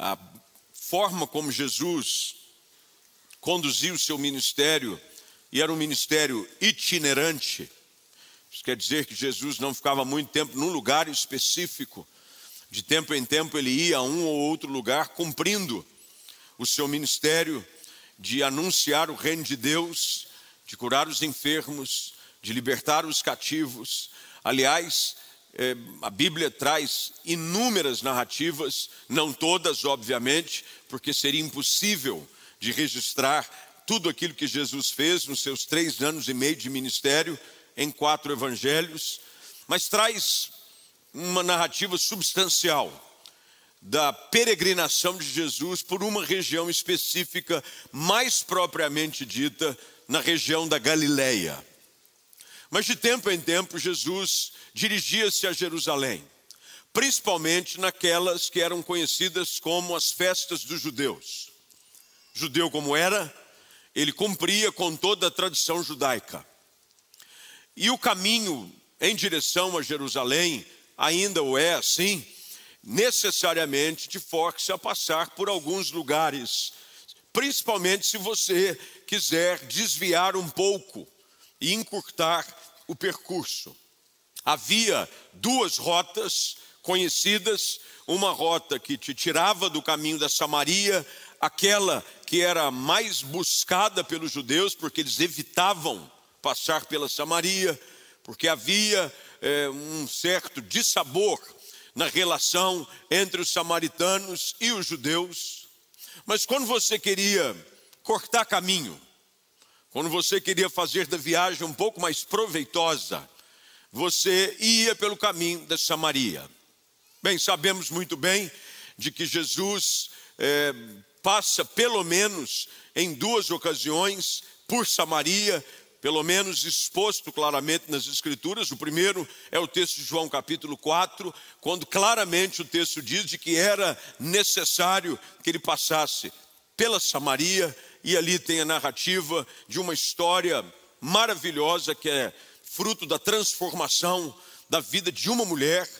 a forma como Jesus conduziu o seu ministério, e era um ministério itinerante. Isso quer dizer que Jesus não ficava muito tempo num lugar específico. De tempo em tempo ele ia a um ou outro lugar cumprindo o seu ministério de anunciar o reino de Deus, de curar os enfermos, de libertar os cativos. Aliás, a Bíblia traz inúmeras narrativas, não todas, obviamente, porque seria impossível de registrar tudo aquilo que Jesus fez nos seus três anos e meio de ministério em quatro evangelhos, mas traz uma narrativa substancial da peregrinação de Jesus por uma região específica, mais propriamente dita, na região da Galileia. Mas de tempo em tempo, Jesus dirigia-se a Jerusalém, principalmente naquelas que eram conhecidas como as festas dos judeus. Judeu como era, ele cumpria com toda a tradição judaica. E o caminho em direção a Jerusalém ainda o é assim, necessariamente te força a passar por alguns lugares, principalmente se você quiser desviar um pouco e encurtar o percurso. Havia duas rotas conhecidas, uma rota que te tirava do caminho da Samaria, aquela que era mais buscada pelos judeus, porque eles evitavam passar pela Samaria, porque havia é, um certo dissabor na relação entre os samaritanos e os judeus. Mas quando você queria cortar caminho, quando você queria fazer da viagem um pouco mais proveitosa, você ia pelo caminho da Samaria. Bem, sabemos muito bem de que Jesus é, passa pelo menos em duas ocasiões por Samaria, pelo menos exposto claramente nas Escrituras. O primeiro é o texto de João, capítulo 4, quando claramente o texto diz de que era necessário que ele passasse pela Samaria, e ali tem a narrativa de uma história maravilhosa que é fruto da transformação da vida de uma mulher,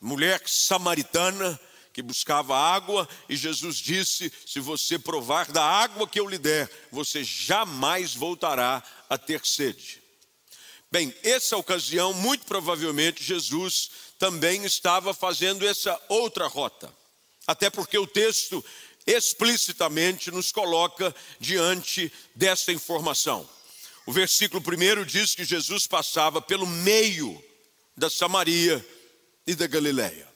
mulher samaritana, que buscava água, e Jesus disse: Se você provar da água que eu lhe der, você jamais voltará a ter sede. Bem, essa ocasião, muito provavelmente, Jesus também estava fazendo essa outra rota, até porque o texto explicitamente nos coloca diante dessa informação. O versículo primeiro diz que Jesus passava pelo meio da Samaria e da Galileia.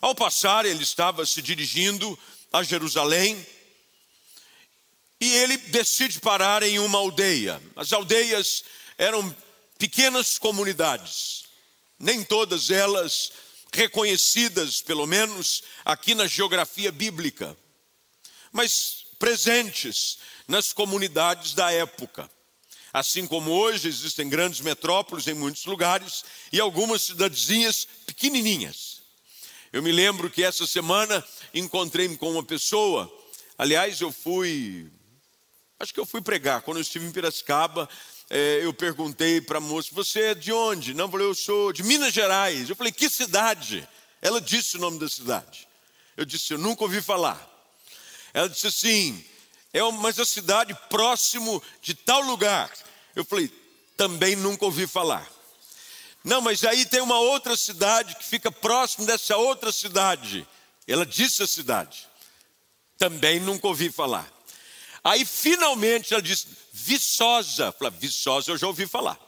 Ao passar, ele estava se dirigindo a Jerusalém e ele decide parar em uma aldeia. As aldeias eram pequenas comunidades, nem todas elas reconhecidas, pelo menos aqui na geografia bíblica, mas presentes nas comunidades da época. Assim como hoje existem grandes metrópoles em muitos lugares e algumas cidadezinhas pequenininhas. Eu me lembro que essa semana encontrei-me com uma pessoa, aliás, eu fui, acho que eu fui pregar, quando eu estive em Piracicaba, é, eu perguntei para a moça: Você é de onde? Não, eu falei: Eu sou de Minas Gerais. Eu falei: Que cidade? Ela disse o nome da cidade. Eu disse: Eu nunca ouvi falar. Ela disse assim: É uma cidade próximo de tal lugar. Eu falei: Também nunca ouvi falar. Não, mas aí tem uma outra cidade que fica próximo dessa outra cidade. Ela disse a cidade. Também nunca ouvi falar. Aí finalmente ela disse, Viçosa. Falei, Viçosa eu já ouvi falar.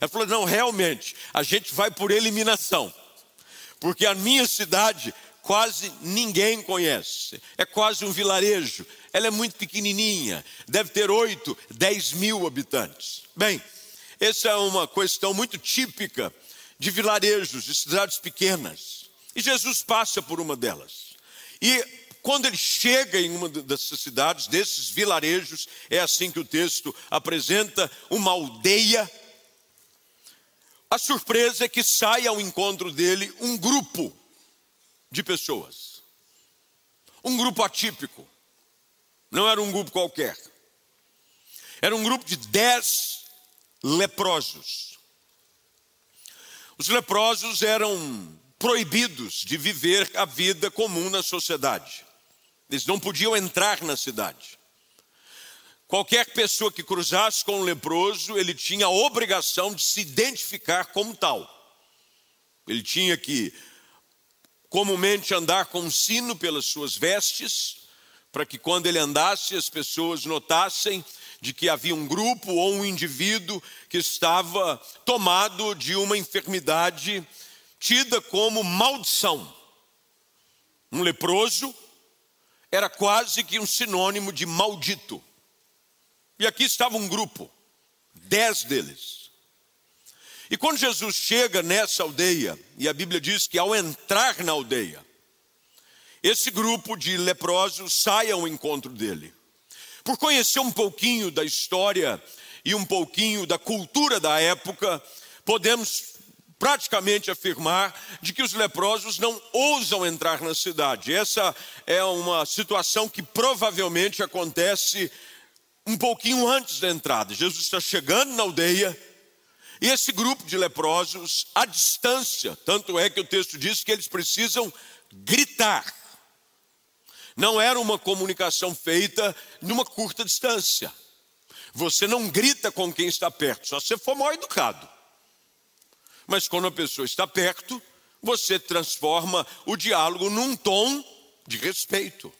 Ela falou, não, realmente, a gente vai por eliminação. Porque a minha cidade quase ninguém conhece. É quase um vilarejo. Ela é muito pequenininha. Deve ter 8, 10 mil habitantes. Bem, essa é uma questão muito típica de vilarejos, de cidades pequenas. E Jesus passa por uma delas. E quando ele chega em uma dessas cidades, desses vilarejos, é assim que o texto apresenta uma aldeia. A surpresa é que sai ao encontro dele um grupo de pessoas. Um grupo atípico. Não era um grupo qualquer. Era um grupo de dez leprosos. Os leprosos eram proibidos de viver a vida comum na sociedade. Eles não podiam entrar na cidade. Qualquer pessoa que cruzasse com um leproso, ele tinha a obrigação de se identificar como tal. Ele tinha que comumente andar com um sino pelas suas vestes, para que quando ele andasse as pessoas notassem de que havia um grupo ou um indivíduo que estava tomado de uma enfermidade tida como maldição. Um leproso era quase que um sinônimo de maldito. E aqui estava um grupo, dez deles. E quando Jesus chega nessa aldeia, e a Bíblia diz que ao entrar na aldeia, esse grupo de leprosos sai ao encontro dele. Por conhecer um pouquinho da história e um pouquinho da cultura da época, podemos praticamente afirmar de que os leprosos não ousam entrar na cidade. Essa é uma situação que provavelmente acontece um pouquinho antes da entrada. Jesus está chegando na aldeia e esse grupo de leprosos, à distância, tanto é que o texto diz que eles precisam gritar. Não era uma comunicação feita numa curta distância. Você não grita com quem está perto, só se for mal educado. Mas quando a pessoa está perto, você transforma o diálogo num tom de respeito.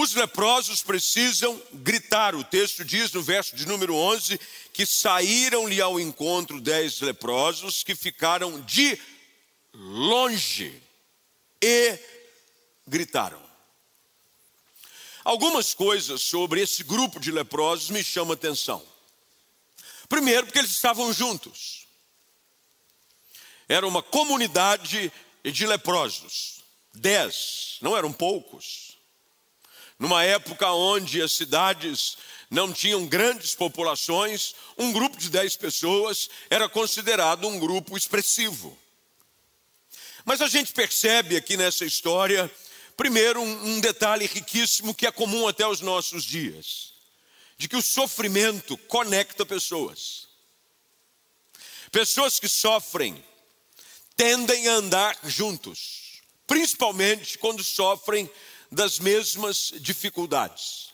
Os leprosos precisam gritar. O texto diz no verso de número 11 que saíram-lhe ao encontro dez leprosos que ficaram de longe e gritaram. Algumas coisas sobre esse grupo de leprosos me chamam a atenção. Primeiro, porque eles estavam juntos era uma comunidade de leprosos. Dez, não eram poucos. Numa época onde as cidades não tinham grandes populações, um grupo de dez pessoas era considerado um grupo expressivo. Mas a gente percebe aqui nessa história, primeiro, um, um detalhe riquíssimo que é comum até os nossos dias: de que o sofrimento conecta pessoas. Pessoas que sofrem tendem a andar juntos, principalmente quando sofrem das mesmas dificuldades.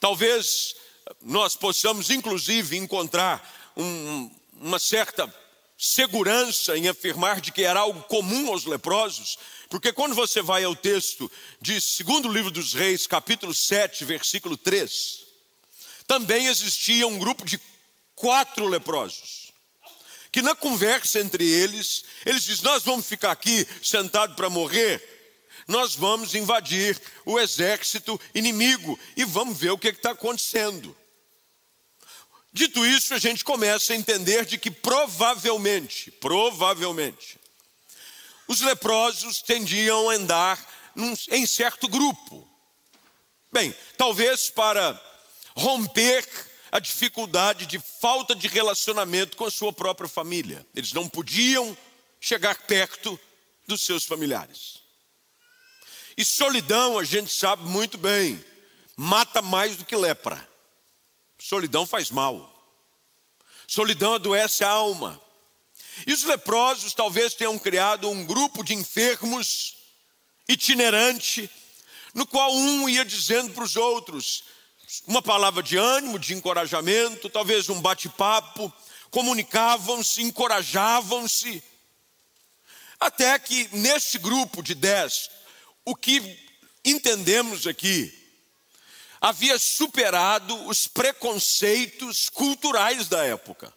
Talvez nós possamos, inclusive, encontrar um, uma certa segurança em afirmar de que era algo comum aos leprosos, porque quando você vai ao texto de segundo livro dos reis, capítulo 7, versículo 3, também existia um grupo de quatro leprosos que na conversa entre eles, eles dizem: Nós vamos ficar aqui sentados para morrer, nós vamos invadir o exército inimigo e vamos ver o que está acontecendo. Dito isso, a gente começa a entender de que provavelmente, provavelmente, os leprosos tendiam a andar num, em certo grupo. Bem, talvez para romper a dificuldade de falta de relacionamento com a sua própria família. Eles não podiam chegar perto dos seus familiares. E solidão, a gente sabe muito bem, mata mais do que lepra. Solidão faz mal. Solidão adoece a alma. E os leprosos talvez tenham criado um grupo de enfermos itinerante, no qual um ia dizendo para os outros: uma palavra de ânimo, de encorajamento, talvez um bate-papo, comunicavam-se, encorajavam-se. Até que nesse grupo de dez, o que entendemos aqui, havia superado os preconceitos culturais da época.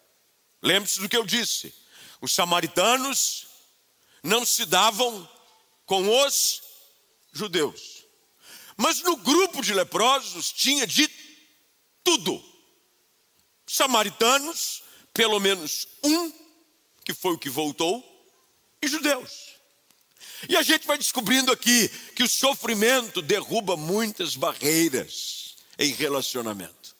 Lembre-se do que eu disse: os samaritanos não se davam com os judeus. Mas no grupo de leprosos tinha de tudo. Samaritanos, pelo menos um, que foi o que voltou, e judeus. E a gente vai descobrindo aqui que o sofrimento derruba muitas barreiras em relacionamento.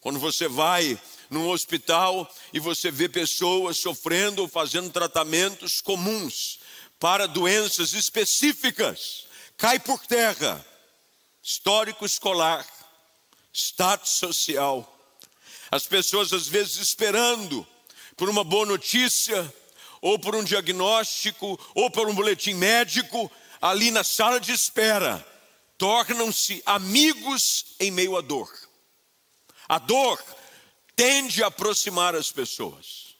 Quando você vai num hospital e você vê pessoas sofrendo ou fazendo tratamentos comuns para doenças específicas, cai por terra histórico escolar, status social. As pessoas às vezes esperando por uma boa notícia ou por um diagnóstico, ou por um boletim médico, ali na sala de espera, tornam-se amigos em meio à dor. A dor tende a aproximar as pessoas,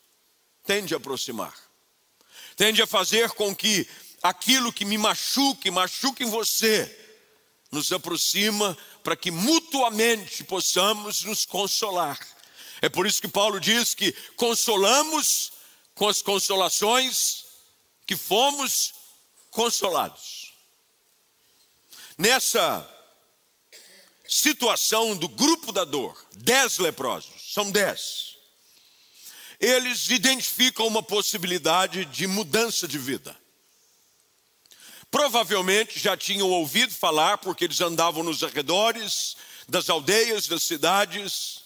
tende a aproximar, tende a fazer com que aquilo que me machuque, machuque em você, nos aproxima para que mutuamente possamos nos consolar. É por isso que Paulo diz que consolamos com as consolações que fomos consolados. Nessa situação do grupo da dor, dez leprosos, são dez. Eles identificam uma possibilidade de mudança de vida. Provavelmente já tinham ouvido falar, porque eles andavam nos arredores das aldeias, das cidades,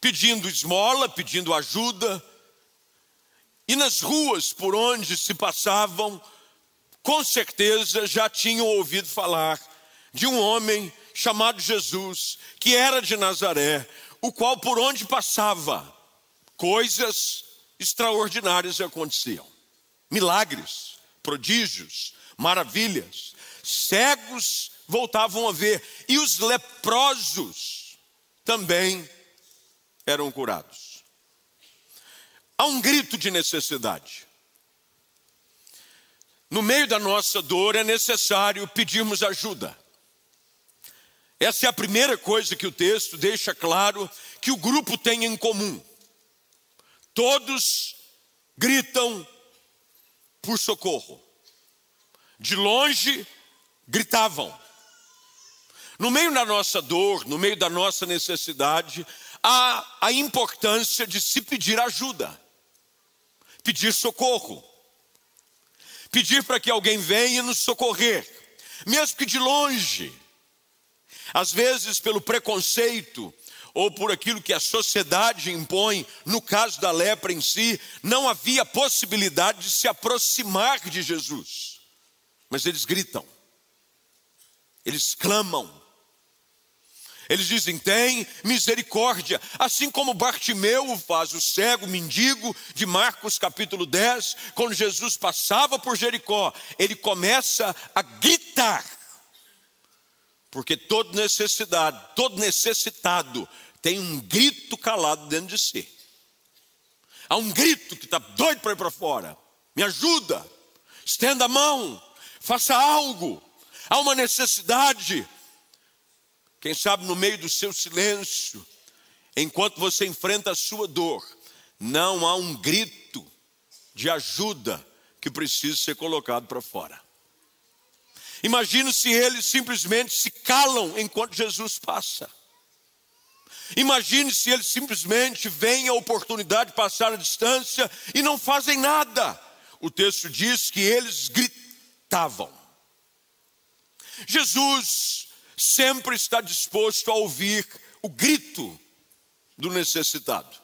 pedindo esmola, pedindo ajuda. E nas ruas por onde se passavam, com certeza já tinham ouvido falar de um homem chamado Jesus, que era de Nazaré, o qual por onde passava, coisas extraordinárias aconteciam. Milagres, prodígios, maravilhas. Cegos voltavam a ver, e os leprosos também eram curados. Há um grito de necessidade. No meio da nossa dor é necessário pedirmos ajuda. Essa é a primeira coisa que o texto deixa claro que o grupo tem em comum. Todos gritam por socorro de longe gritavam. No meio da nossa dor, no meio da nossa necessidade, há a importância de se pedir ajuda, pedir socorro, pedir para que alguém venha nos socorrer, mesmo que de longe. Às vezes, pelo preconceito ou por aquilo que a sociedade impõe, no caso da lepra em si, não havia possibilidade de se aproximar de Jesus. Mas eles gritam, eles clamam, eles dizem: tem misericórdia, assim como Bartimeu faz, o cego mendigo de Marcos capítulo 10, quando Jesus passava por Jericó, ele começa a gritar, porque todo necessidade, todo necessitado tem um grito calado dentro de si. Há um grito que está doido para ir para fora. Me ajuda, estenda a mão, faça algo, há uma necessidade. Quem sabe no meio do seu silêncio, enquanto você enfrenta a sua dor, não há um grito de ajuda que precisa ser colocado para fora. Imagine se eles simplesmente se calam enquanto Jesus passa. Imagine se eles simplesmente veem a oportunidade de passar a distância e não fazem nada. O texto diz que eles gritaram estavam. Jesus sempre está disposto a ouvir o grito do necessitado.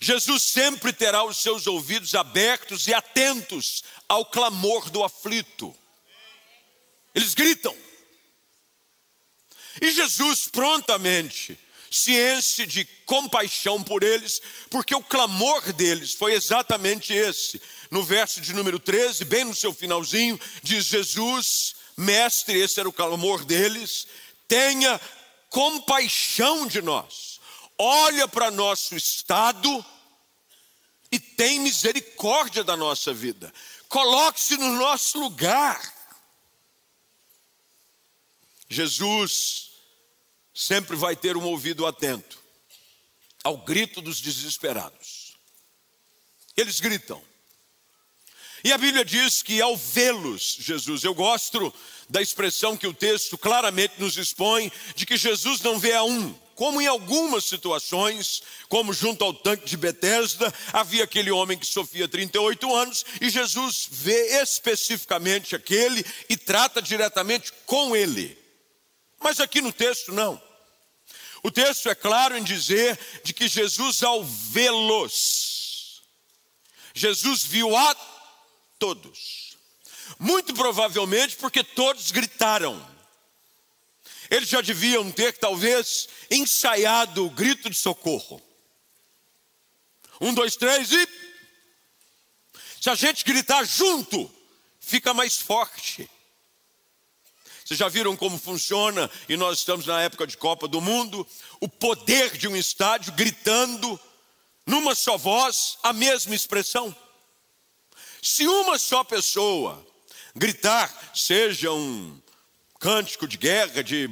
Jesus sempre terá os seus ouvidos abertos e atentos ao clamor do aflito. Eles gritam. E Jesus prontamente ciência de compaixão por eles, porque o clamor deles foi exatamente esse. No verso de número 13, bem no seu finalzinho, diz Jesus, mestre, esse era o clamor deles, tenha compaixão de nós, olha para nosso estado e tem misericórdia da nossa vida, coloque-se no nosso lugar. Jesus sempre vai ter um ouvido atento ao grito dos desesperados. Eles gritam. E a Bíblia diz que ao vê-los, Jesus, eu gosto da expressão que o texto claramente nos expõe, de que Jesus não vê a um, como em algumas situações, como junto ao tanque de Betesda, havia aquele homem que sofria 38 anos, e Jesus vê especificamente aquele e trata diretamente com ele. Mas aqui no texto não. O texto é claro em dizer de que Jesus, ao vê-los, Jesus viu a todos. Muito provavelmente porque todos gritaram. Eles já deviam ter, talvez, ensaiado o grito de socorro. Um, dois, três e Se a gente gritar junto, fica mais forte. Vocês já viram como funciona, e nós estamos na época de Copa do Mundo, o poder de um estádio gritando numa só voz a mesma expressão. Se uma só pessoa gritar, seja um cântico de guerra, de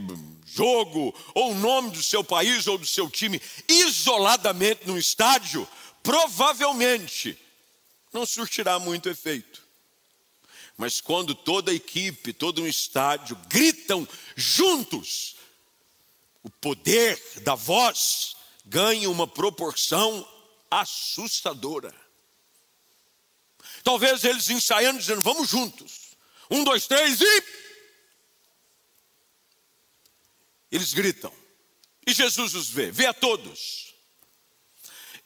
jogo, ou o nome do seu país ou do seu time, isoladamente no estádio, provavelmente não surtirá muito efeito. Mas quando toda a equipe, todo um estádio gritam juntos, o poder da voz ganha uma proporção assustadora. Talvez eles ensaiando, dizendo: vamos juntos. Um, dois, três e. Eles gritam. E Jesus os vê, vê a todos.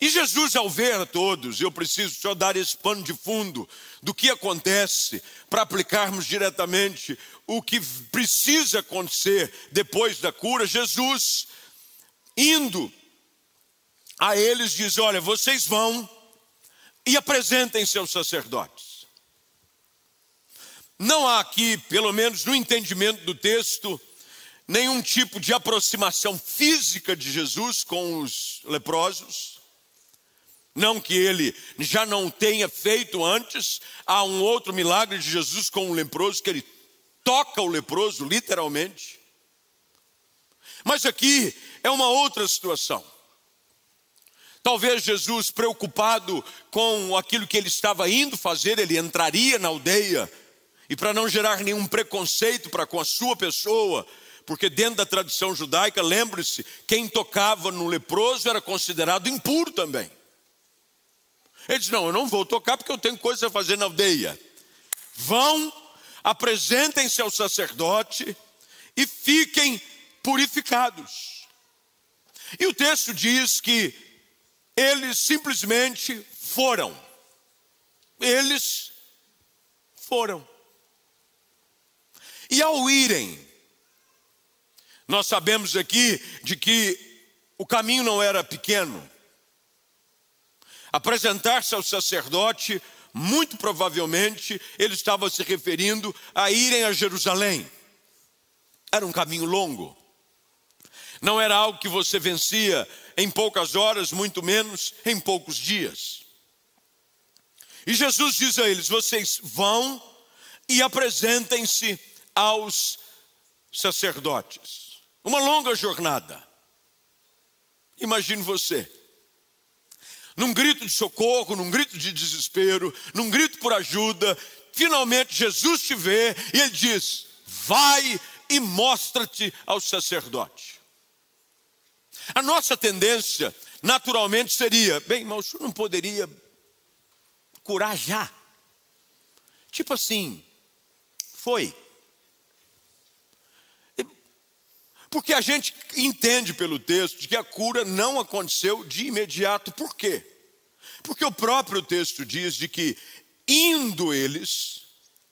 E Jesus, ao ver a todos, eu preciso só dar esse pano de fundo do que acontece para aplicarmos diretamente o que precisa acontecer depois da cura. Jesus, indo a eles, diz: Olha, vocês vão e apresentem seus sacerdotes. Não há aqui, pelo menos no entendimento do texto, nenhum tipo de aproximação física de Jesus com os leprosos. Não que ele já não tenha feito antes, há um outro milagre de Jesus com o leproso, que ele toca o leproso, literalmente. Mas aqui é uma outra situação. Talvez Jesus, preocupado com aquilo que ele estava indo fazer, ele entraria na aldeia, e para não gerar nenhum preconceito para com a sua pessoa, porque dentro da tradição judaica, lembre-se, quem tocava no leproso era considerado impuro também. Ele diz: Não, eu não vou tocar porque eu tenho coisa a fazer na aldeia. Vão, apresentem-se ao sacerdote e fiquem purificados. E o texto diz que eles simplesmente foram. Eles foram. E ao irem, nós sabemos aqui de que o caminho não era pequeno apresentar-se ao sacerdote, muito provavelmente ele estava se referindo a irem a Jerusalém. Era um caminho longo. Não era algo que você vencia em poucas horas, muito menos em poucos dias. E Jesus diz a eles: vocês vão e apresentem-se aos sacerdotes. Uma longa jornada. Imagine você num grito de socorro, num grito de desespero, num grito por ajuda, finalmente Jesus te vê e ele diz: Vai e mostra-te ao sacerdote. A nossa tendência, naturalmente, seria: Bem, mas o senhor não poderia curar já? Tipo assim, foi. Porque a gente entende pelo texto que a cura não aconteceu de imediato. Por quê? Porque o próprio texto diz de que indo eles,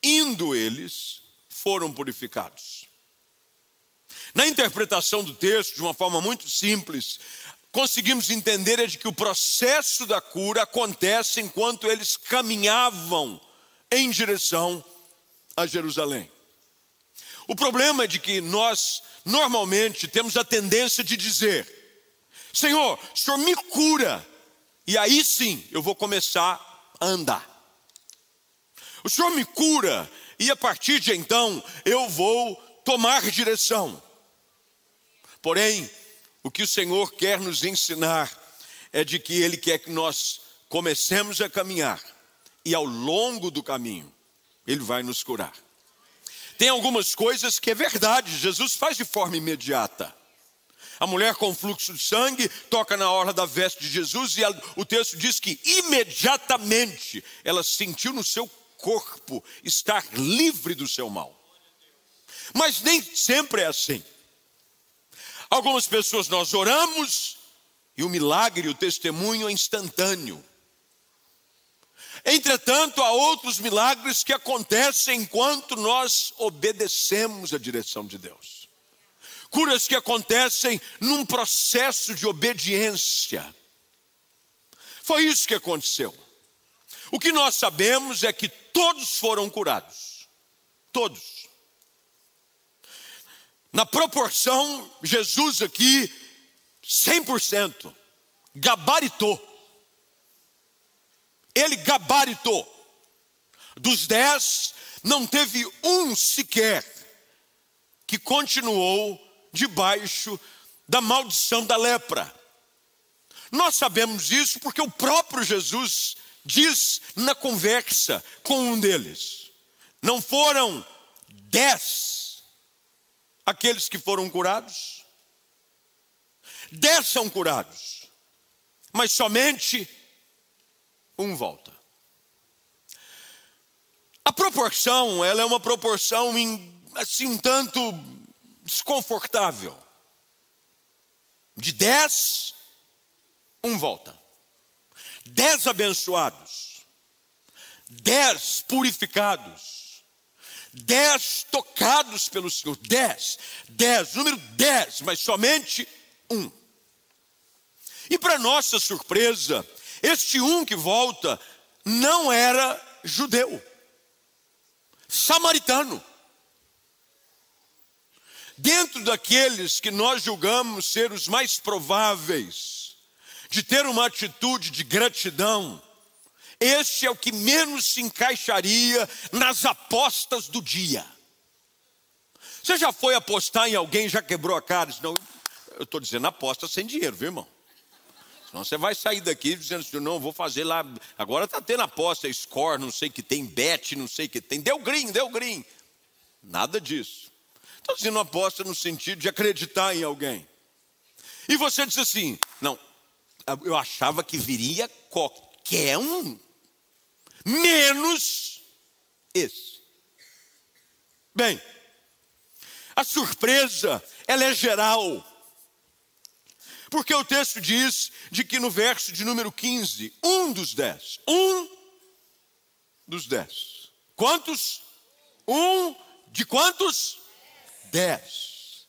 indo eles, foram purificados. Na interpretação do texto, de uma forma muito simples, conseguimos entender é de que o processo da cura acontece enquanto eles caminhavam em direção a Jerusalém. O problema é de que nós normalmente temos a tendência de dizer: Senhor, o Senhor me cura, e aí sim eu vou começar a andar. O Senhor me cura, e a partir de então eu vou tomar direção. Porém, o que o Senhor quer nos ensinar é de que Ele quer que nós comecemos a caminhar, e ao longo do caminho, Ele vai nos curar. Tem algumas coisas que é verdade, Jesus faz de forma imediata. A mulher com fluxo de sangue toca na orla da veste de Jesus e ela, o texto diz que imediatamente ela sentiu no seu corpo estar livre do seu mal. Mas nem sempre é assim. Algumas pessoas nós oramos e o milagre, o testemunho é instantâneo. Entretanto, há outros milagres que acontecem enquanto nós obedecemos a direção de Deus. Curas que acontecem num processo de obediência. Foi isso que aconteceu. O que nós sabemos é que todos foram curados. Todos. Na proporção, Jesus aqui, 100%, gabaritou. Ele gabaritou. Dos dez, não teve um sequer que continuou debaixo da maldição da lepra. Nós sabemos isso porque o próprio Jesus diz na conversa com um deles: não foram dez aqueles que foram curados? Dez são curados, mas somente um volta. A proporção, ela é uma proporção assim um tanto desconfortável. De dez, um volta. Dez abençoados, dez purificados, dez tocados pelo Senhor, dez, dez, número dez, mas somente um. E para nossa surpresa, este um que volta não era judeu, samaritano. Dentro daqueles que nós julgamos ser os mais prováveis de ter uma atitude de gratidão, este é o que menos se encaixaria nas apostas do dia. Você já foi apostar em alguém, já quebrou a cara? Não, eu estou dizendo aposta sem dinheiro, viu, irmão? Senão você vai sair daqui dizendo assim, não, vou fazer lá. Agora está tendo aposta, score, não sei que tem, bet, não sei que tem. Deu green, deu green. Nada disso. Estou dizendo aposta no sentido de acreditar em alguém. E você diz assim: não, eu achava que viria qualquer um, menos esse. Bem, a surpresa, ela é geral. Porque o texto diz de que no verso de número 15, um dos dez, um dos dez. Quantos? Um de quantos? Dez.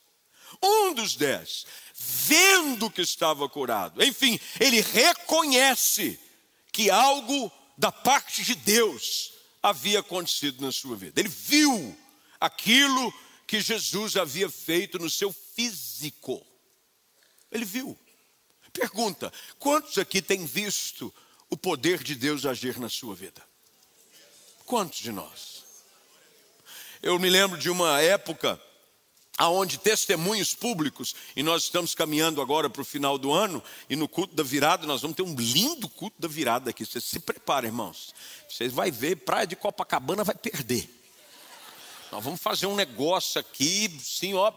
Um dos dez, vendo que estava curado, enfim, ele reconhece que algo da parte de Deus havia acontecido na sua vida. Ele viu aquilo que Jesus havia feito no seu físico. Ele viu. Pergunta: quantos aqui têm visto o poder de Deus agir na sua vida? Quantos de nós? Eu me lembro de uma época aonde testemunhos públicos, e nós estamos caminhando agora para o final do ano, e no culto da virada, nós vamos ter um lindo culto da virada aqui. Vocês se preparem, irmãos. Vocês vão ver, Praia de Copacabana vai perder. Nós vamos fazer um negócio aqui, sim, ó,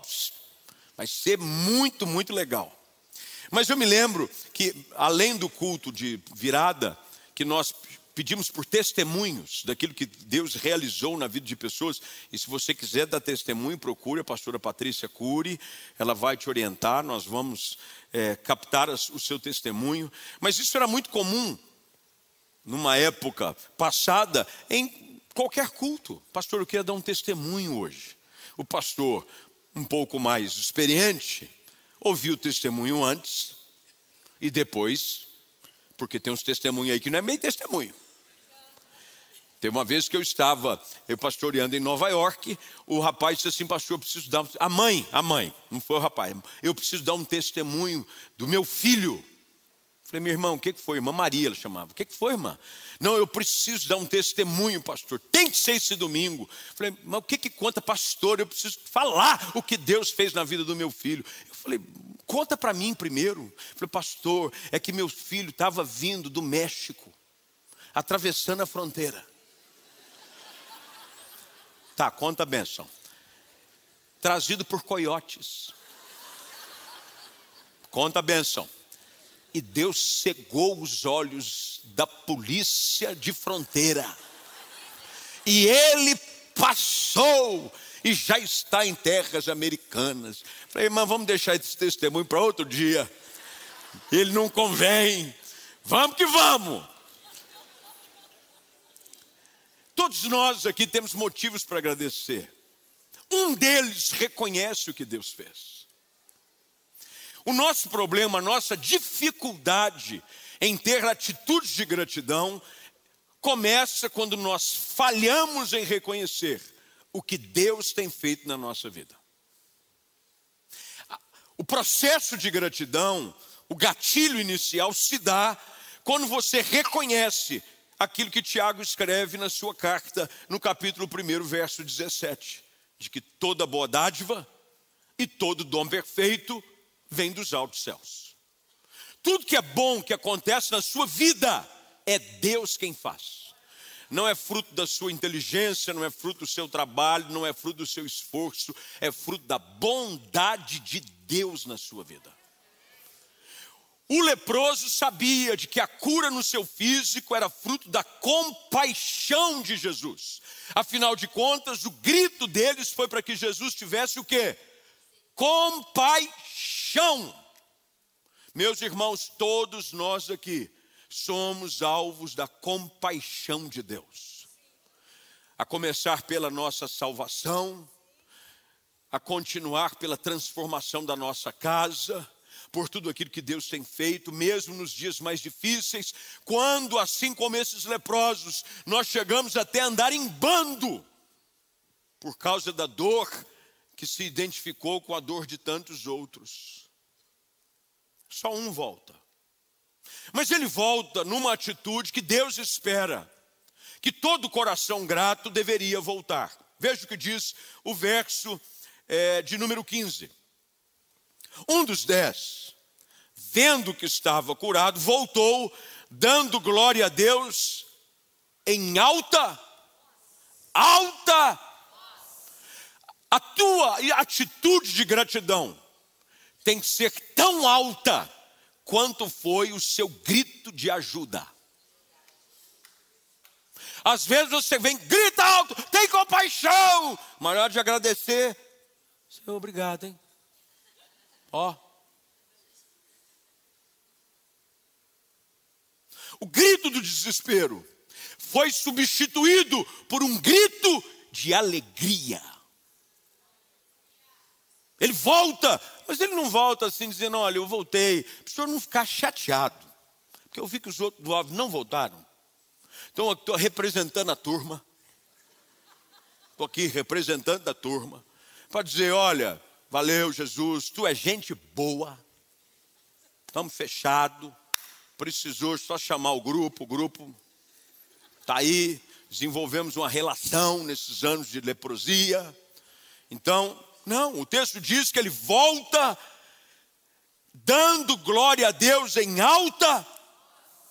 vai ser muito, muito legal. Mas eu me lembro que, além do culto de virada, que nós pedimos por testemunhos daquilo que Deus realizou na vida de pessoas. E se você quiser dar testemunho, procure a pastora Patrícia Cury, ela vai te orientar, nós vamos é, captar o seu testemunho. Mas isso era muito comum numa época passada em qualquer culto. Pastor, eu queria dar um testemunho hoje. O pastor, um pouco mais experiente, ouviu o testemunho antes e depois, porque tem uns testemunhos aí que não é meio testemunho. Tem uma vez que eu estava eu pastoreando em Nova York, o rapaz disse assim, pastor, eu preciso dar. A mãe, a mãe, não foi o rapaz, eu preciso dar um testemunho do meu filho. Falei, meu irmão, o que foi? Irmã Maria, ela chamava. O que foi, irmã? Não, eu preciso dar um testemunho, pastor. Tem que ser esse domingo. Falei, mas o que, que conta, pastor? Eu preciso falar o que Deus fez na vida do meu filho. Eu falei, conta para mim primeiro. falei, pastor, é que meu filho estava vindo do México, atravessando a fronteira. Tá, conta a benção. Trazido por coiotes. Conta a benção e Deus cegou os olhos da polícia de fronteira. E ele passou e já está em terras americanas. Falei, irmã, vamos deixar esse testemunho para outro dia. Ele não convém. Vamos que vamos. Todos nós aqui temos motivos para agradecer. Um deles reconhece o que Deus fez. O nosso problema, a nossa dificuldade em ter atitudes de gratidão, começa quando nós falhamos em reconhecer o que Deus tem feito na nossa vida. O processo de gratidão, o gatilho inicial se dá quando você reconhece aquilo que Tiago escreve na sua carta, no capítulo 1, verso 17, de que toda boa dádiva e todo dom perfeito vem dos altos céus. Tudo que é bom que acontece na sua vida é Deus quem faz. Não é fruto da sua inteligência, não é fruto do seu trabalho, não é fruto do seu esforço, é fruto da bondade de Deus na sua vida. O leproso sabia de que a cura no seu físico era fruto da compaixão de Jesus. Afinal de contas, o grito deles foi para que Jesus tivesse o quê? Compaixão. Meus irmãos, todos nós aqui somos alvos da compaixão de Deus. A começar pela nossa salvação, a continuar pela transformação da nossa casa, por tudo aquilo que Deus tem feito, mesmo nos dias mais difíceis, quando, assim como esses leprosos, nós chegamos até a andar em bando, por causa da dor que se identificou com a dor de tantos outros só um volta. Mas ele volta numa atitude que Deus espera, que todo coração grato deveria voltar. Veja o que diz o verso é, de número 15. Um dos dez, vendo que estava curado, voltou, dando glória a Deus em alta, alta. A tua atitude de gratidão tem que ser tão alta quanto foi o seu grito de ajuda. Às vezes você vem, grita alto, tem compaixão, mas na hora de agradecer, Senhor, obrigado, hein? Ó. O grito do desespero foi substituído por um grito de alegria. Ele volta, mas ele não volta assim dizendo: Olha, eu voltei. Para o senhor não ficar chateado, porque eu vi que os outros alvo não voltaram. Então eu estou representando a turma. Estou aqui representando a turma. Para dizer: Olha, valeu Jesus, tu é gente boa. Estamos fechados. Precisou só chamar o grupo, o grupo está aí. Desenvolvemos uma relação nesses anos de leprosia. Então, não, o texto diz que ele volta dando glória a Deus em alta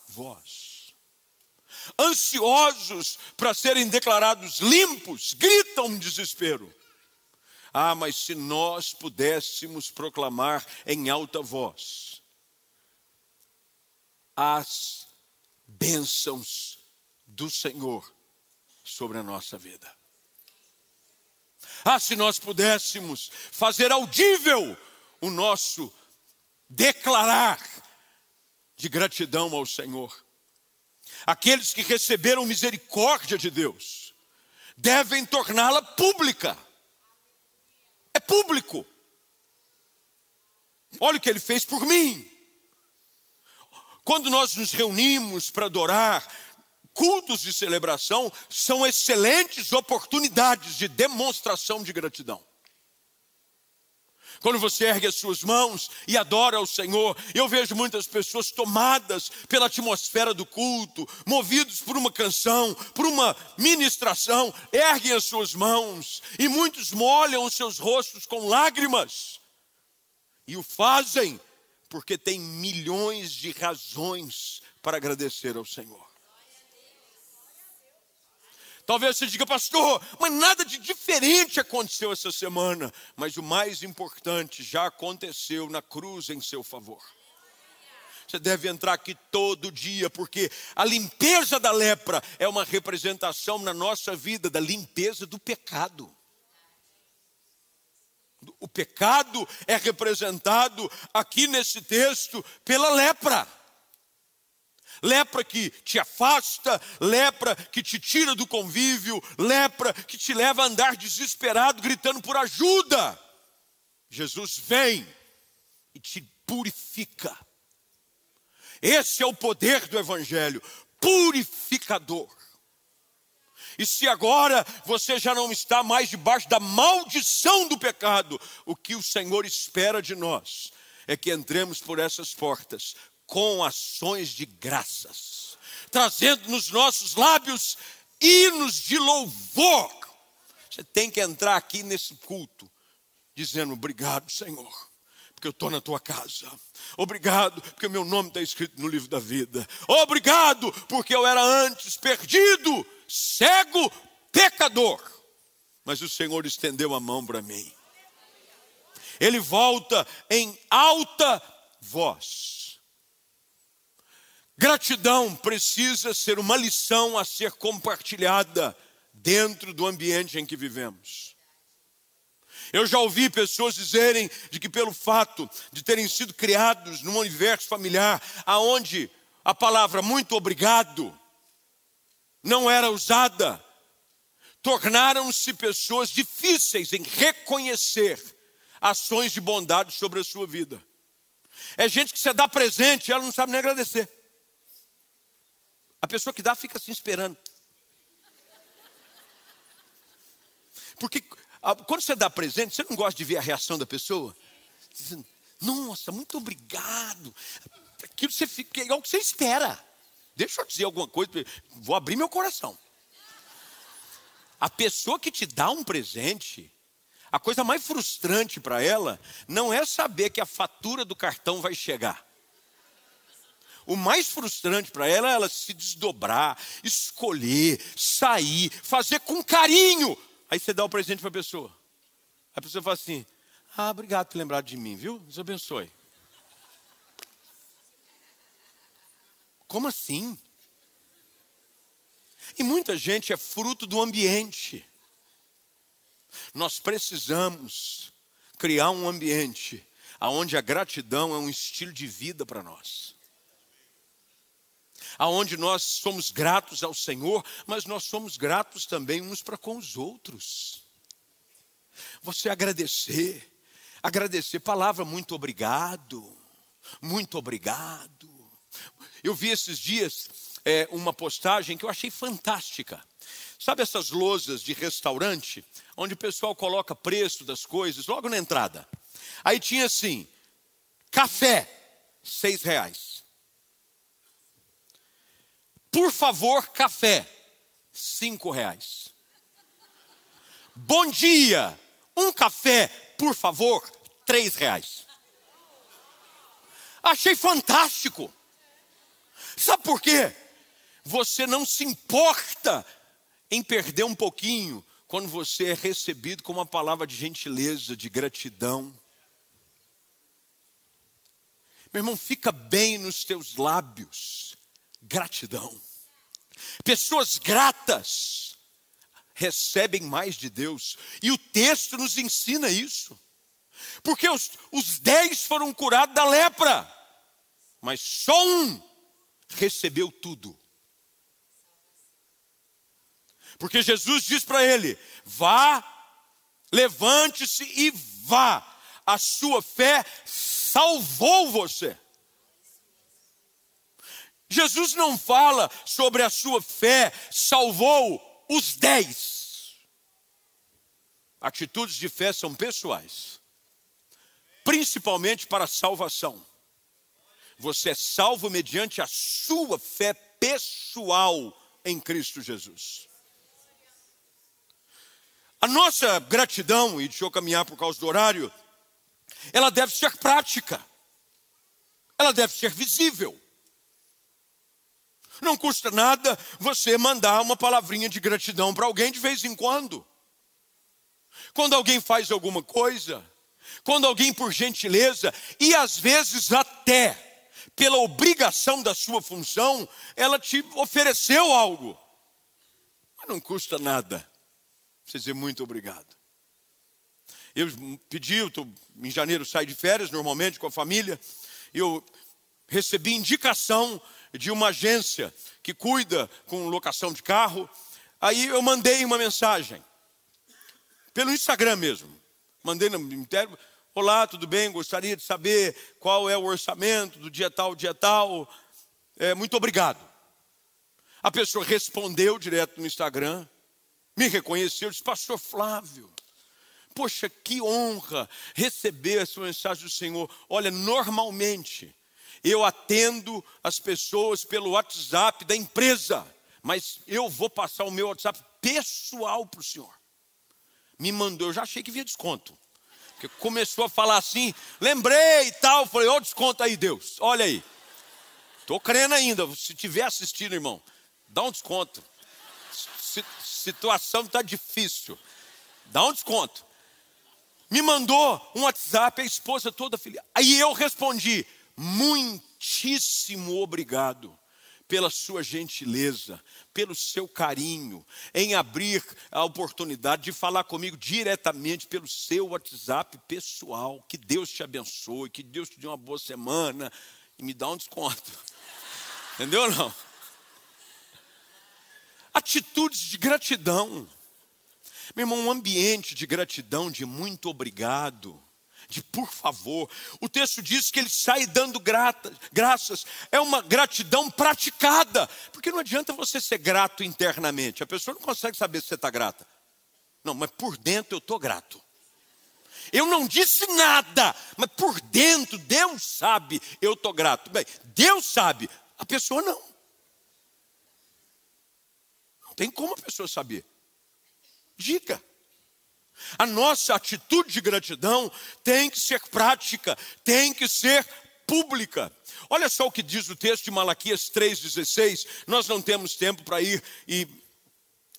voz. Ansiosos para serem declarados limpos, gritam em desespero. Ah, mas se nós pudéssemos proclamar em alta voz as bênçãos do Senhor sobre a nossa vida. Ah, se nós pudéssemos fazer audível o nosso declarar de gratidão ao Senhor. Aqueles que receberam misericórdia de Deus devem torná-la pública. É público. Olha o que ele fez por mim. Quando nós nos reunimos para adorar, cultos de celebração são excelentes oportunidades de demonstração de gratidão. Quando você ergue as suas mãos e adora ao Senhor, eu vejo muitas pessoas tomadas pela atmosfera do culto, movidos por uma canção, por uma ministração, erguem as suas mãos e muitos molham os seus rostos com lágrimas. E o fazem porque tem milhões de razões para agradecer ao Senhor. Talvez você diga, pastor, mas nada de diferente aconteceu essa semana. Mas o mais importante já aconteceu na cruz em seu favor. Você deve entrar aqui todo dia, porque a limpeza da lepra é uma representação na nossa vida da limpeza do pecado. O pecado é representado aqui nesse texto pela lepra lepra que te afasta, lepra que te tira do convívio, lepra que te leva a andar desesperado, gritando por ajuda. Jesus vem e te purifica. Esse é o poder do Evangelho, purificador. E se agora você já não está mais debaixo da maldição do pecado, o que o Senhor espera de nós é que entremos por essas portas com ações de graças, trazendo nos nossos lábios hinos de louvor. Você tem que entrar aqui nesse culto dizendo: Obrigado, Senhor porque eu estou na tua casa. Obrigado, porque meu nome está escrito no livro da vida. Obrigado, porque eu era antes perdido, cego, pecador. Mas o Senhor estendeu a mão para mim. Ele volta em alta voz. Gratidão precisa ser uma lição a ser compartilhada dentro do ambiente em que vivemos. Eu já ouvi pessoas dizerem de que pelo fato de terem sido criados num universo familiar aonde a palavra muito obrigado não era usada, tornaram-se pessoas difíceis em reconhecer ações de bondade sobre a sua vida. É gente que você dá presente e ela não sabe nem agradecer. A pessoa que dá fica assim esperando. Porque quando você dá presente, você não gosta de ver a reação da pessoa? Dizendo, Nossa, muito obrigado. Aquilo você fica, é o que você espera. Deixa eu dizer alguma coisa, vou abrir meu coração. A pessoa que te dá um presente, a coisa mais frustrante para ela não é saber que a fatura do cartão vai chegar. O mais frustrante para ela é ela se desdobrar, escolher, sair, fazer com carinho Aí você dá o presente para a pessoa. A pessoa fala assim: Ah, obrigado por lembrar de mim, viu? Deus abençoe. Como assim? E muita gente é fruto do ambiente. Nós precisamos criar um ambiente onde a gratidão é um estilo de vida para nós aonde nós somos gratos ao Senhor, mas nós somos gratos também uns para com os outros. Você agradecer, agradecer, palavra muito obrigado, muito obrigado. Eu vi esses dias é, uma postagem que eu achei fantástica. Sabe essas lousas de restaurante, onde o pessoal coloca preço das coisas logo na entrada? Aí tinha assim, café, seis reais. Por favor, café, cinco reais. Bom dia, um café, por favor, três reais. Achei fantástico. Sabe por quê? Você não se importa em perder um pouquinho quando você é recebido com uma palavra de gentileza, de gratidão. Meu irmão, fica bem nos teus lábios gratidão. Pessoas gratas recebem mais de Deus, e o texto nos ensina isso, porque os, os dez foram curados da lepra, mas só um recebeu tudo. Porque Jesus diz para ele: vá, levante-se e vá, a sua fé salvou você. Jesus não fala sobre a sua fé, salvou os dez. Atitudes de fé são pessoais, principalmente para a salvação. Você é salvo mediante a sua fé pessoal em Cristo Jesus. A nossa gratidão, e deixa eu caminhar por causa do horário, ela deve ser prática, ela deve ser visível. Não custa nada você mandar uma palavrinha de gratidão para alguém de vez em quando. Quando alguém faz alguma coisa, quando alguém por gentileza, e às vezes até pela obrigação da sua função, ela te ofereceu algo. Mas não custa nada. Você dizer muito obrigado. Eu pedi, eu tô, em janeiro saio de férias, normalmente com a família, eu recebi indicação de uma agência que cuida com locação de carro. Aí eu mandei uma mensagem, pelo Instagram mesmo. Mandei no interior. Olá, tudo bem? Gostaria de saber qual é o orçamento do dia tal, dia tal. É, muito obrigado. A pessoa respondeu direto no Instagram. me reconheceu, disse, pastor Flávio, poxa, que honra receber a sua mensagem do Senhor. Olha, normalmente eu atendo as pessoas pelo WhatsApp da empresa, mas eu vou passar o meu WhatsApp pessoal para o senhor. Me mandou, eu já achei que vinha desconto. Porque começou a falar assim, lembrei e tal. Falei, ó, desconto aí, Deus. Olha aí. Estou crendo ainda. Se tiver assistindo, irmão, dá um desconto. Situação está difícil. Dá um desconto. Me mandou um WhatsApp, a esposa toda feliz. Aí eu respondi: muitíssimo obrigado pela sua gentileza, pelo seu carinho, em abrir a oportunidade de falar comigo diretamente pelo seu WhatsApp pessoal. Que Deus te abençoe, que Deus te dê uma boa semana e me dá um desconto. Entendeu não? Atitudes de gratidão. Meu irmão, um ambiente de gratidão, de muito obrigado de por favor. O texto diz que ele sai dando grata, graças. É uma gratidão praticada. Porque não adianta você ser grato internamente. A pessoa não consegue saber se você está grata. Não, mas por dentro eu estou grato. Eu não disse nada, mas por dentro Deus sabe, eu estou grato. Bem, Deus sabe, a pessoa não. Não tem como a pessoa saber. Diga. A nossa atitude de gratidão tem que ser prática, tem que ser pública. Olha só o que diz o texto de Malaquias 3,16. Nós não temos tempo para ir e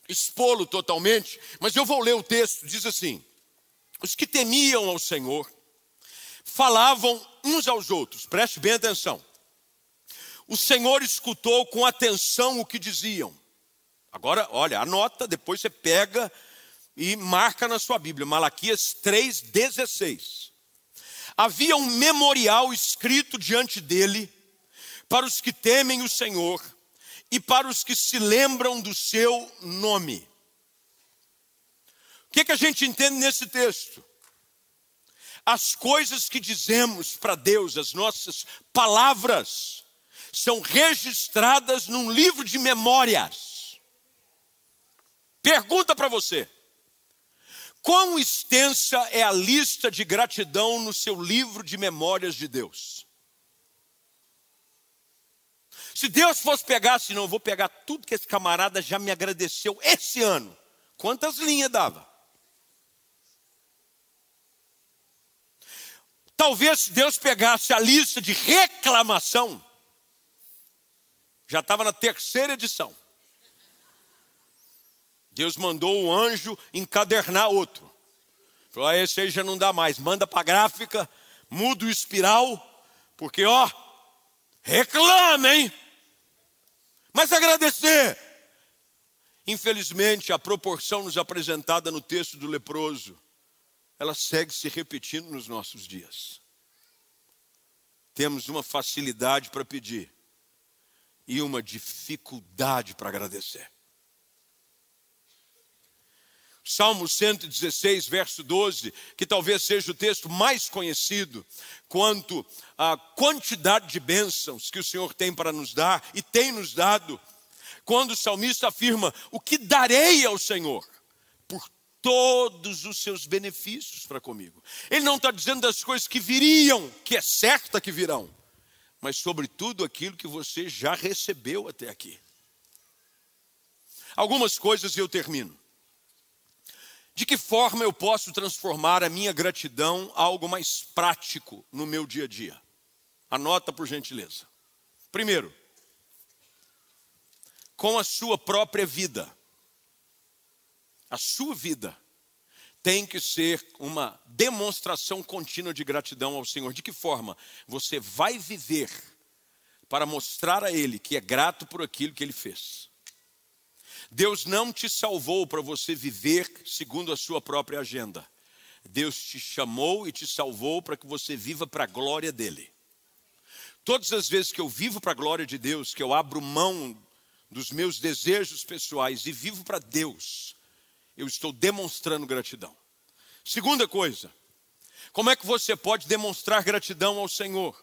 expô-lo totalmente, mas eu vou ler o texto. Diz assim: Os que temiam ao Senhor falavam uns aos outros, preste bem atenção. O Senhor escutou com atenção o que diziam. Agora, olha, anota, depois você pega e marca na sua Bíblia, Malaquias 3,16. Havia um memorial escrito diante dele para os que temem o Senhor e para os que se lembram do seu nome. O que, que a gente entende nesse texto? As coisas que dizemos para Deus, as nossas palavras, são registradas num livro de memórias. Pergunta para você: Quão extensa é a lista de gratidão no seu livro de memórias de Deus? Se Deus fosse pegar assim, não, eu vou pegar tudo que esse camarada já me agradeceu esse ano, quantas linhas dava? Talvez se Deus pegasse a lista de reclamação, já estava na terceira edição. Deus mandou um anjo encadernar outro. Falou: ah, esse aí já não dá mais, manda para a gráfica, muda o espiral, porque ó, reclama, hein? Mas agradecer. Infelizmente, a proporção nos apresentada no texto do leproso, ela segue se repetindo nos nossos dias. Temos uma facilidade para pedir e uma dificuldade para agradecer. Salmo 116, verso 12, que talvez seja o texto mais conhecido quanto à quantidade de bênçãos que o Senhor tem para nos dar e tem nos dado, quando o salmista afirma: O que darei ao Senhor por todos os seus benefícios para comigo? Ele não está dizendo das coisas que viriam, que é certa que virão, mas sobretudo aquilo que você já recebeu até aqui. Algumas coisas e eu termino. De que forma eu posso transformar a minha gratidão algo mais prático no meu dia a dia? Anota por gentileza. Primeiro, com a sua própria vida. A sua vida tem que ser uma demonstração contínua de gratidão ao Senhor. De que forma? Você vai viver para mostrar a Ele que é grato por aquilo que Ele fez. Deus não te salvou para você viver segundo a sua própria agenda. Deus te chamou e te salvou para que você viva para a glória dele. Todas as vezes que eu vivo para a glória de Deus, que eu abro mão dos meus desejos pessoais e vivo para Deus, eu estou demonstrando gratidão. Segunda coisa, como é que você pode demonstrar gratidão ao Senhor?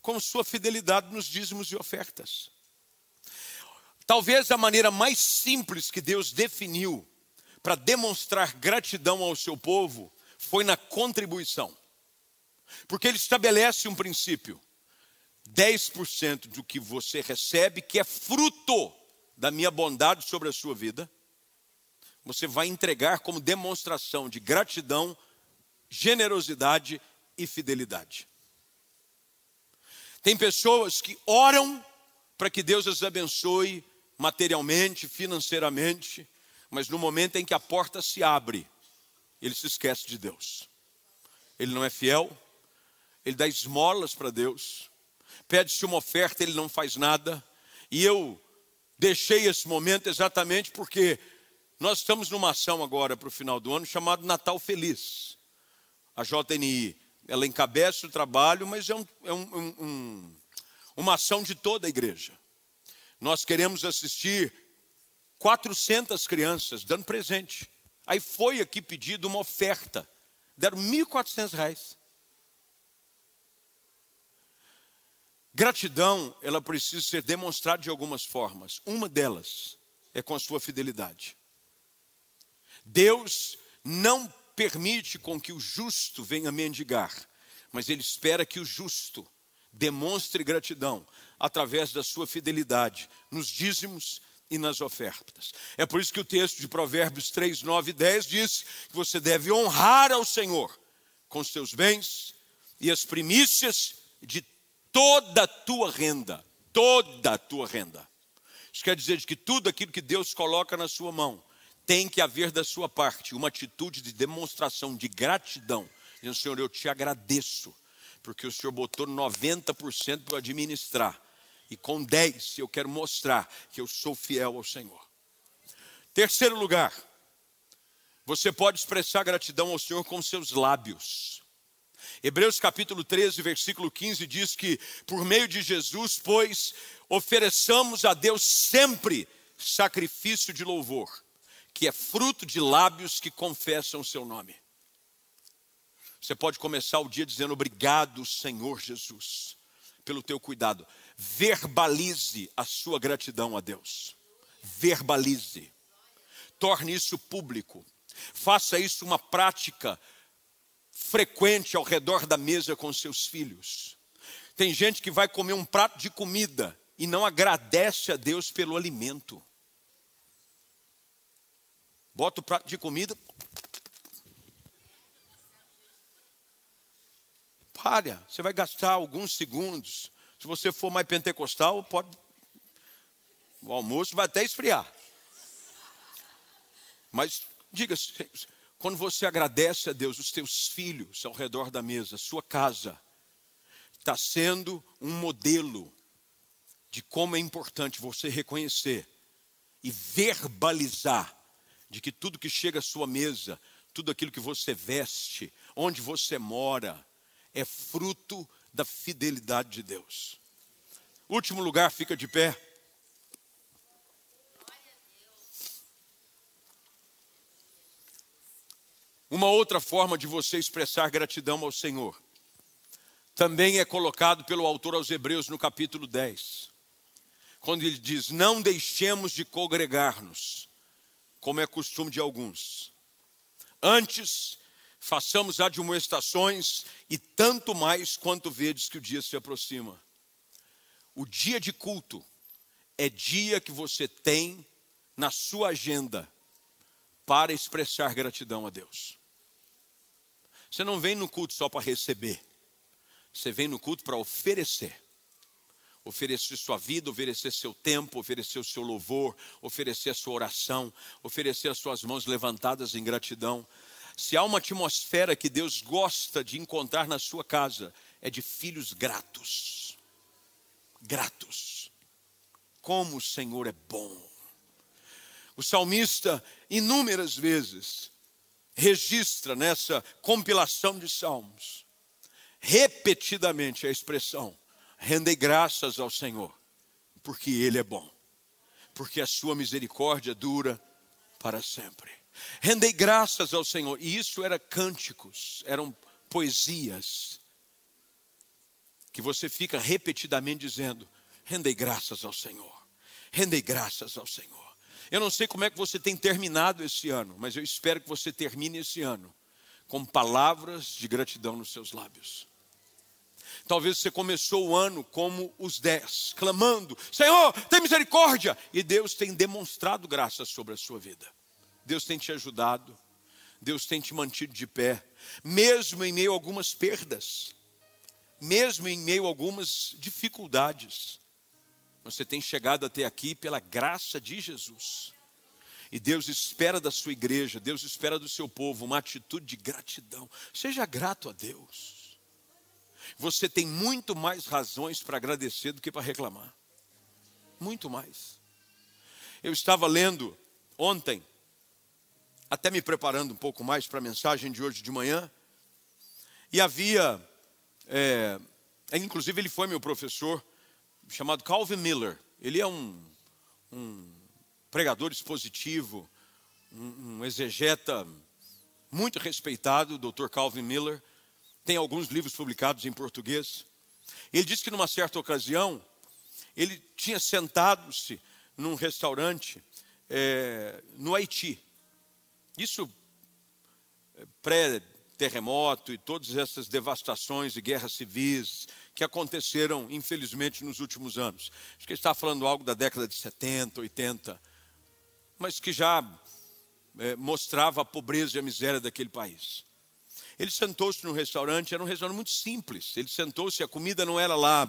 Com sua fidelidade nos dízimos e ofertas. Talvez a maneira mais simples que Deus definiu para demonstrar gratidão ao seu povo foi na contribuição. Porque ele estabelece um princípio: 10% do que você recebe, que é fruto da minha bondade sobre a sua vida, você vai entregar como demonstração de gratidão, generosidade e fidelidade. Tem pessoas que oram para que Deus as abençoe materialmente, financeiramente, mas no momento em que a porta se abre, ele se esquece de Deus. Ele não é fiel, ele dá esmolas para Deus, pede-se uma oferta, ele não faz nada. E eu deixei esse momento exatamente porque nós estamos numa ação agora para o final do ano chamado Natal Feliz. A JNI, ela encabeça o trabalho, mas é, um, é um, um, uma ação de toda a igreja. Nós queremos assistir 400 crianças dando presente. Aí foi aqui pedido uma oferta. Deram 1.400 reais. Gratidão, ela precisa ser demonstrada de algumas formas. Uma delas é com a sua fidelidade. Deus não permite com que o justo venha mendigar, mas ele espera que o justo demonstre gratidão através da sua fidelidade nos dízimos e nas ofertas. É por isso que o texto de Provérbios 3, 9 e 10 diz que você deve honrar ao Senhor com os seus bens e as primícias de toda a tua renda. Toda a tua renda. Isso quer dizer que tudo aquilo que Deus coloca na sua mão tem que haver da sua parte uma atitude de demonstração de gratidão. Dizendo, Senhor, eu te agradeço, porque o Senhor botou 90% para administrar e com 10 eu quero mostrar que eu sou fiel ao Senhor. Terceiro lugar, você pode expressar gratidão ao Senhor com seus lábios. Hebreus capítulo 13, versículo 15 diz que por meio de Jesus, pois, ofereçamos a Deus sempre sacrifício de louvor, que é fruto de lábios que confessam o seu nome. Você pode começar o dia dizendo obrigado, Senhor Jesus, pelo teu cuidado verbalize a sua gratidão a Deus. Verbalize. Torne isso público. Faça isso uma prática frequente ao redor da mesa com seus filhos. Tem gente que vai comer um prato de comida e não agradece a Deus pelo alimento. Bota o prato de comida. Você vai gastar alguns segundos se você for mais pentecostal, pode. O almoço vai até esfriar. Mas diga, quando você agradece a Deus, os teus filhos ao redor da mesa, sua casa, está sendo um modelo de como é importante você reconhecer e verbalizar de que tudo que chega à sua mesa, tudo aquilo que você veste, onde você mora, é fruto da fidelidade de Deus. Último lugar, fica de pé. Uma outra forma de você expressar gratidão ao Senhor também é colocado pelo autor aos Hebreus no capítulo 10, quando ele diz: Não deixemos de congregar-nos, como é costume de alguns. Antes, façamos admoestações e tanto mais quanto vedes que o dia se aproxima. O dia de culto é dia que você tem na sua agenda para expressar gratidão a Deus. Você não vem no culto só para receber, você vem no culto para oferecer. Oferecer sua vida, oferecer seu tempo, oferecer o seu louvor, oferecer a sua oração, oferecer as suas mãos levantadas em gratidão. Se há uma atmosfera que Deus gosta de encontrar na sua casa, é de filhos gratos. Gratos. Como o Senhor é bom. O salmista, inúmeras vezes, registra nessa compilação de salmos, repetidamente a expressão: rendei graças ao Senhor, porque Ele é bom, porque a sua misericórdia dura para sempre. Rendei graças ao Senhor. E isso era cânticos, eram poesias. Que você fica repetidamente dizendo: rendei graças ao Senhor, rendei graças ao Senhor. Eu não sei como é que você tem terminado esse ano, mas eu espero que você termine esse ano com palavras de gratidão nos seus lábios. Talvez você começou o ano como os dez, clamando: Senhor, tem misericórdia! E Deus tem demonstrado graça sobre a sua vida. Deus tem te ajudado, Deus tem te mantido de pé, mesmo em meio a algumas perdas, mesmo em meio a algumas dificuldades. Você tem chegado até aqui pela graça de Jesus. E Deus espera da sua igreja, Deus espera do seu povo uma atitude de gratidão. Seja grato a Deus. Você tem muito mais razões para agradecer do que para reclamar. Muito mais. Eu estava lendo ontem, até me preparando um pouco mais para a mensagem de hoje de manhã, e havia, é, inclusive ele foi meu professor, chamado Calvin Miller. Ele é um, um pregador expositivo, um, um exegeta muito respeitado, o Dr. Calvin Miller. Tem alguns livros publicados em português. Ele disse que numa certa ocasião, ele tinha sentado-se num restaurante é, no Haiti. Isso é, pré-terremoto e todas essas devastações e guerras civis que aconteceram, infelizmente, nos últimos anos. Acho que está falando algo da década de 70, 80 mas que já é, mostrava a pobreza e a miséria daquele país. Ele sentou-se no restaurante, era um restaurante muito simples. Ele sentou-se, a comida não era lá,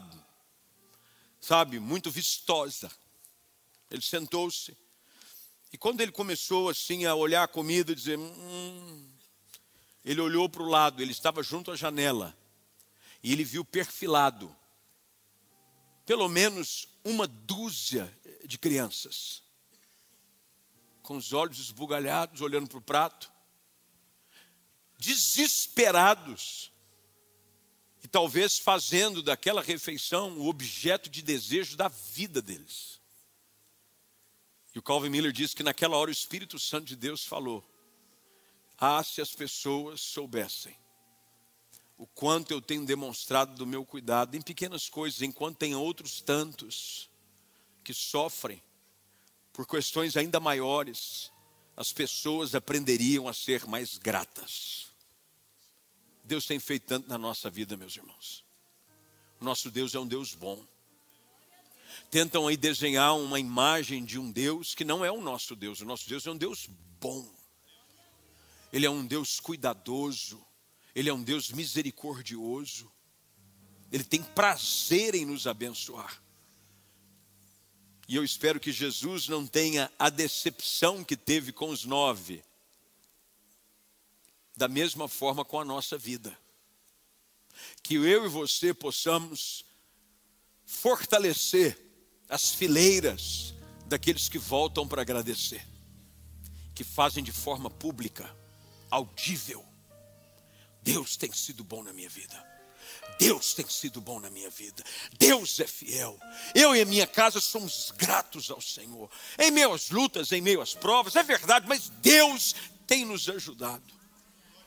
sabe, muito vistosa. Ele sentou-se. E quando ele começou assim a olhar a comida dizer, hum, ele olhou para o lado, ele estava junto à janela. E ele viu perfilado pelo menos uma dúzia de crianças com os olhos esbugalhados, olhando para o prato, desesperados, e talvez fazendo daquela refeição o objeto de desejo da vida deles. E o Calvin Miller diz que naquela hora o Espírito Santo de Deus falou: Ah, se as pessoas soubessem o quanto eu tenho demonstrado do meu cuidado em pequenas coisas, enquanto tem outros tantos que sofrem por questões ainda maiores, as pessoas aprenderiam a ser mais gratas. Deus tem feito tanto na nossa vida, meus irmãos. Nosso Deus é um Deus bom. Tentam aí desenhar uma imagem de um Deus que não é o nosso Deus. O nosso Deus é um Deus bom. Ele é um Deus cuidadoso. Ele é um Deus misericordioso. Ele tem prazer em nos abençoar. E eu espero que Jesus não tenha a decepção que teve com os nove, da mesma forma com a nossa vida. Que eu e você possamos fortalecer as fileiras daqueles que voltam para agradecer, que fazem de forma pública, audível. Deus tem sido bom na minha vida. Deus tem sido bom na minha vida. Deus é fiel. Eu e a minha casa somos gratos ao Senhor. Em meio às lutas, em meio às provas, é verdade, mas Deus tem nos ajudado.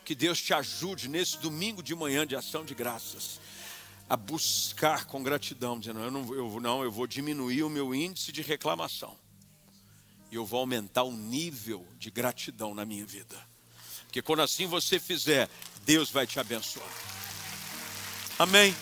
Que Deus te ajude nesse domingo de manhã de ação de graças a buscar com gratidão, dizendo: eu não, eu não, eu vou diminuir o meu índice de reclamação e eu vou aumentar o nível de gratidão na minha vida. Porque quando assim você fizer, Deus vai te abençoar. Amém.